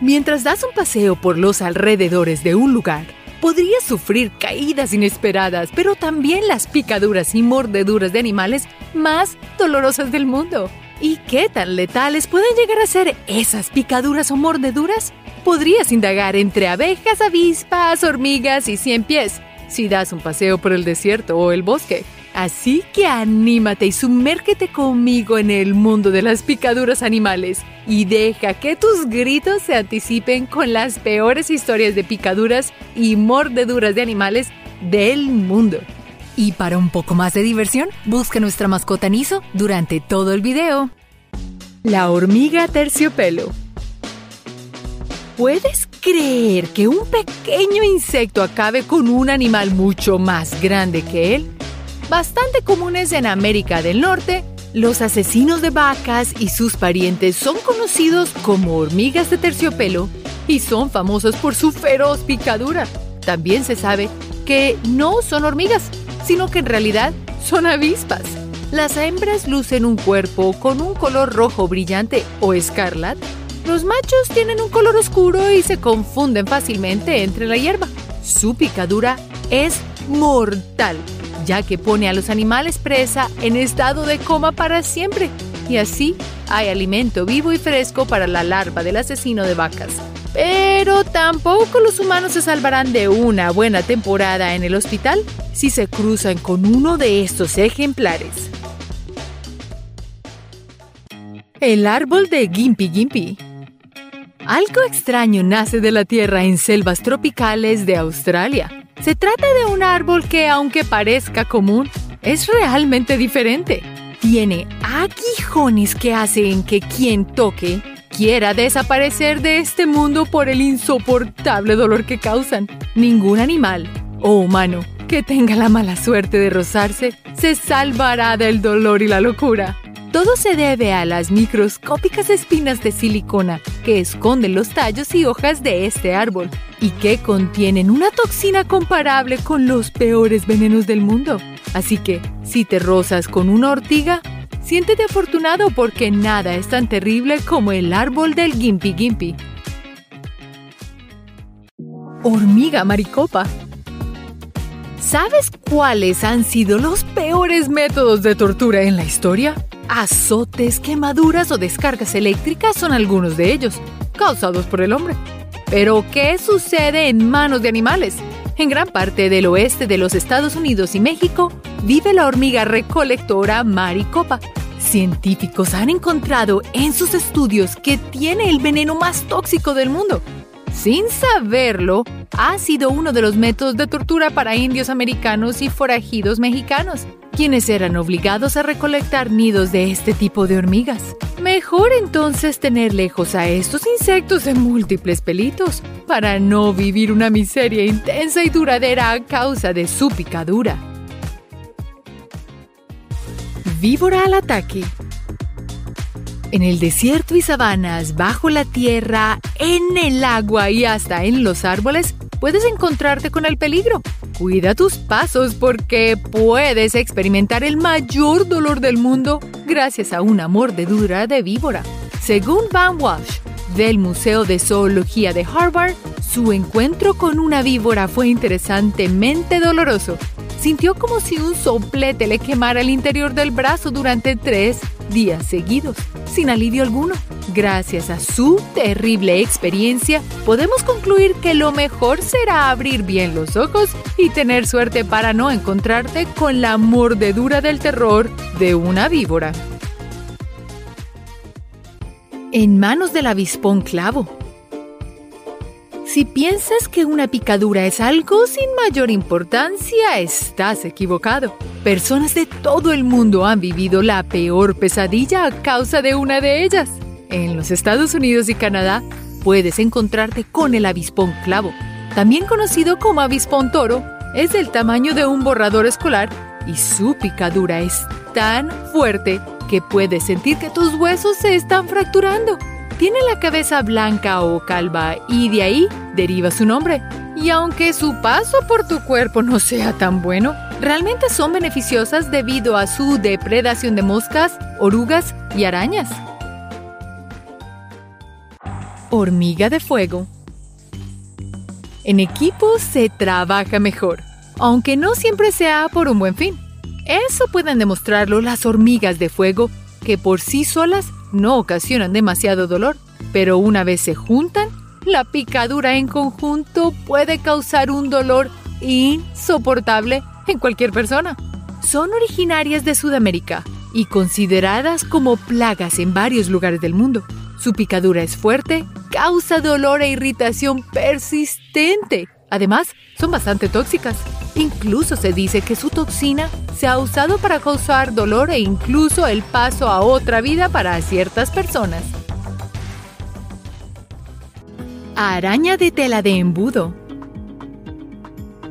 Mientras das un paseo por los alrededores de un lugar, podrías sufrir caídas inesperadas, pero también las picaduras y mordeduras de animales más dolorosas del mundo. ¿Y qué tan letales pueden llegar a ser esas picaduras o mordeduras? Podrías indagar entre abejas, avispas, hormigas y cien pies si das un paseo por el desierto o el bosque. Así que anímate y sumérgete conmigo en el mundo de las picaduras animales y deja que tus gritos se anticipen con las peores historias de picaduras y mordeduras de animales del mundo. Y para un poco más de diversión, busca nuestra mascota Niso durante todo el video. La hormiga terciopelo. ¿Puedes creer que un pequeño insecto acabe con un animal mucho más grande que él? Bastante comunes en América del Norte, los asesinos de vacas y sus parientes son conocidos como hormigas de terciopelo y son famosos por su feroz picadura. También se sabe que no son hormigas, sino que en realidad son avispas. Las hembras lucen un cuerpo con un color rojo brillante o escarlat. Los machos tienen un color oscuro y se confunden fácilmente entre la hierba. Su picadura es mortal ya que pone a los animales presa en estado de coma para siempre. Y así hay alimento vivo y fresco para la larva del asesino de vacas. Pero tampoco los humanos se salvarán de una buena temporada en el hospital si se cruzan con uno de estos ejemplares. El árbol de Gimpy Gimpy. Algo extraño nace de la tierra en selvas tropicales de Australia. Se trata de un árbol que, aunque parezca común, es realmente diferente. Tiene aguijones que hacen que quien toque quiera desaparecer de este mundo por el insoportable dolor que causan. Ningún animal o humano que tenga la mala suerte de rozarse se salvará del dolor y la locura. Todo se debe a las microscópicas espinas de silicona que esconden los tallos y hojas de este árbol y que contienen una toxina comparable con los peores venenos del mundo. Así que, si te rozas con una ortiga, siéntete afortunado porque nada es tan terrible como el árbol del Gimpy Gimpy. Hormiga maricopa. ¿Sabes cuáles han sido los peores métodos de tortura en la historia? Azotes, quemaduras o descargas eléctricas son algunos de ellos, causados por el hombre. Pero, ¿qué sucede en manos de animales? En gran parte del oeste de los Estados Unidos y México vive la hormiga recolectora maricopa. Científicos han encontrado en sus estudios que tiene el veneno más tóxico del mundo. Sin saberlo, ha sido uno de los métodos de tortura para indios americanos y forajidos mexicanos quienes eran obligados a recolectar nidos de este tipo de hormigas. Mejor entonces tener lejos a estos insectos de múltiples pelitos para no vivir una miseria intensa y duradera a causa de su picadura. Víbora al ataque. En el desierto y sabanas, bajo la tierra, en el agua y hasta en los árboles, puedes encontrarte con el peligro. Cuida tus pasos porque puedes experimentar el mayor dolor del mundo gracias a una mordedura de víbora. Según Van Walsh, del Museo de Zoología de Harvard, su encuentro con una víbora fue interesantemente doloroso. Sintió como si un soplete le quemara el interior del brazo durante tres días seguidos, sin alivio alguno. Gracias a su terrible experiencia, podemos concluir que lo mejor será abrir bien los ojos y tener suerte para no encontrarte con la mordedura del terror de una víbora. En manos del avispón clavo. Si piensas que una picadura es algo sin mayor importancia, estás equivocado. Personas de todo el mundo han vivido la peor pesadilla a causa de una de ellas. En los Estados Unidos y Canadá puedes encontrarte con el avispón clavo, también conocido como avispón toro, es del tamaño de un borrador escolar y su picadura es tan fuerte que puedes sentir que tus huesos se están fracturando. Tiene la cabeza blanca o calva y de ahí deriva su nombre. Y aunque su paso por tu cuerpo no sea tan bueno, realmente son beneficiosas debido a su depredación de moscas, orugas y arañas. Hormiga de fuego. En equipo se trabaja mejor, aunque no siempre sea por un buen fin. Eso pueden demostrarlo las hormigas de fuego, que por sí solas no ocasionan demasiado dolor, pero una vez se juntan, la picadura en conjunto puede causar un dolor insoportable en cualquier persona. Son originarias de Sudamérica y consideradas como plagas en varios lugares del mundo. Su picadura es fuerte, causa dolor e irritación persistente. Además, son bastante tóxicas. Incluso se dice que su toxina se ha usado para causar dolor e incluso el paso a otra vida para ciertas personas. Araña de tela de embudo.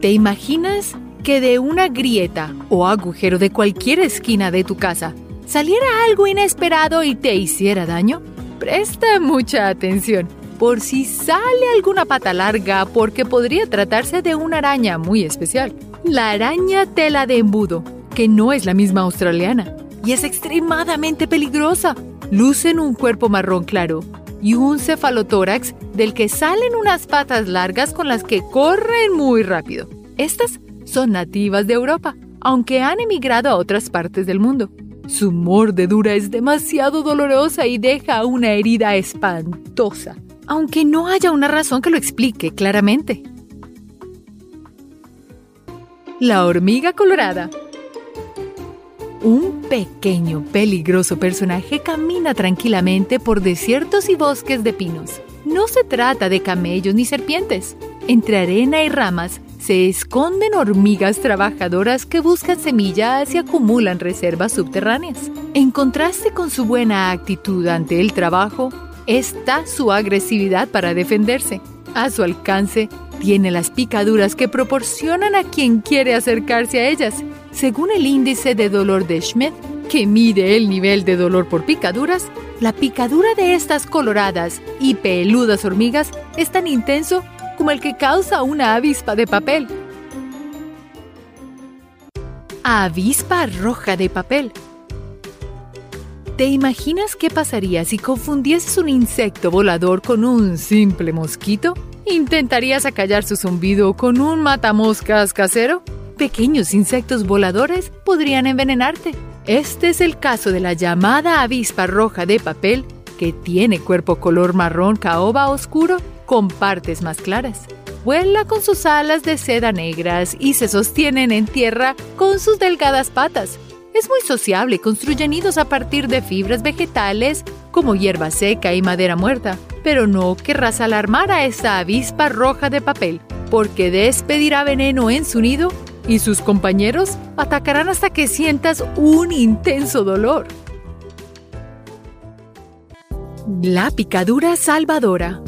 ¿Te imaginas que de una grieta o agujero de cualquier esquina de tu casa saliera algo inesperado y te hiciera daño? Presta mucha atención por si sale alguna pata larga porque podría tratarse de una araña muy especial. La araña tela de embudo, que no es la misma australiana y es extremadamente peligrosa. Lucen un cuerpo marrón claro y un cefalotórax del que salen unas patas largas con las que corren muy rápido. Estas son nativas de Europa, aunque han emigrado a otras partes del mundo. Su mordedura es demasiado dolorosa y deja una herida espantosa, aunque no haya una razón que lo explique claramente. La hormiga colorada. Un pequeño, peligroso personaje camina tranquilamente por desiertos y bosques de pinos. No se trata de camellos ni serpientes. Entre arena y ramas se esconden hormigas trabajadoras que buscan semillas y acumulan reservas subterráneas. En contraste con su buena actitud ante el trabajo, está su agresividad para defenderse. A su alcance tiene las picaduras que proporcionan a quien quiere acercarse a ellas. Según el índice de dolor de Schmidt, que mide el nivel de dolor por picaduras, la picadura de estas coloradas y peludas hormigas es tan intenso como el que causa una avispa de papel. Avispa roja de papel. ¿Te imaginas qué pasaría si confundieses un insecto volador con un simple mosquito? ¿Intentarías acallar su zumbido con un matamoscas casero? Pequeños insectos voladores podrían envenenarte. Este es el caso de la llamada avispa roja de papel, que tiene cuerpo color marrón caoba oscuro con partes más claras. Vuela con sus alas de seda negras y se sostienen en tierra con sus delgadas patas. Es muy sociable y construye nidos a partir de fibras vegetales como hierba seca y madera muerta. Pero no querrás alarmar a esa avispa roja de papel, porque despedirá veneno en su nido y sus compañeros atacarán hasta que sientas un intenso dolor. La picadura salvadora.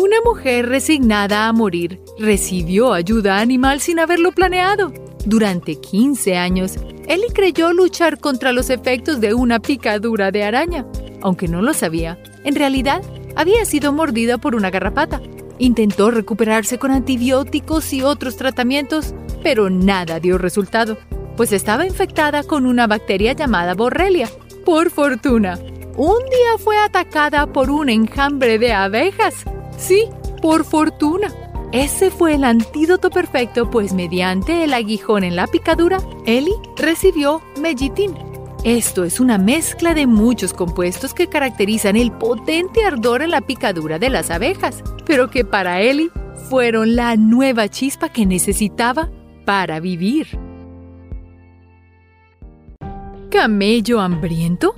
Una mujer resignada a morir recibió ayuda animal sin haberlo planeado. Durante 15 años, Ellie creyó luchar contra los efectos de una picadura de araña. Aunque no lo sabía, en realidad había sido mordida por una garrapata. Intentó recuperarse con antibióticos y otros tratamientos, pero nada dio resultado, pues estaba infectada con una bacteria llamada Borrelia. Por fortuna, un día fue atacada por un enjambre de abejas. Sí, por fortuna. Ese fue el antídoto perfecto, pues mediante el aguijón en la picadura, Ellie recibió mellitín. Esto es una mezcla de muchos compuestos que caracterizan el potente ardor en la picadura de las abejas, pero que para Ellie fueron la nueva chispa que necesitaba para vivir. ¿Camello hambriento?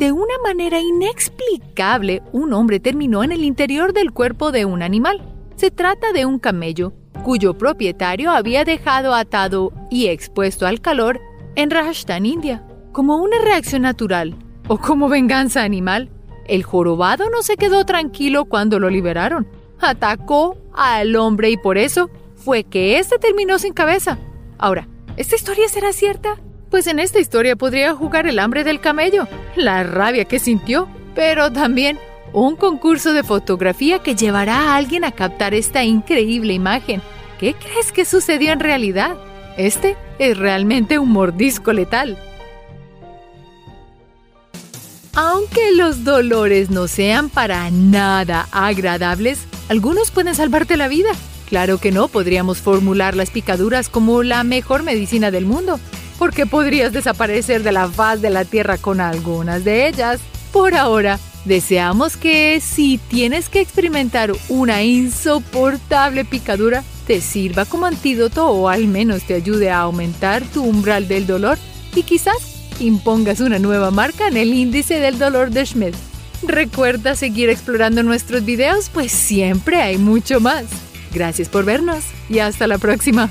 De una manera inexplicable, un hombre terminó en el interior del cuerpo de un animal. Se trata de un camello, cuyo propietario había dejado atado y expuesto al calor en Rajasthan, India. Como una reacción natural o como venganza animal, el jorobado no se quedó tranquilo cuando lo liberaron. Atacó al hombre y por eso fue que éste terminó sin cabeza. Ahora, ¿esta historia será cierta? Pues en esta historia podría jugar el hambre del camello, la rabia que sintió, pero también un concurso de fotografía que llevará a alguien a captar esta increíble imagen. ¿Qué crees que sucedió en realidad? Este es realmente un mordisco letal. Aunque los dolores no sean para nada agradables, algunos pueden salvarte la vida. Claro que no podríamos formular las picaduras como la mejor medicina del mundo, porque podrías desaparecer de la faz de la tierra con algunas de ellas. Por ahora, deseamos que si tienes que experimentar una insoportable picadura, te sirva como antídoto o al menos te ayude a aumentar tu umbral del dolor y quizás impongas una nueva marca en el índice del dolor de Schmidt. Recuerda seguir explorando nuestros videos, pues siempre hay mucho más. Gracias por vernos y hasta la próxima.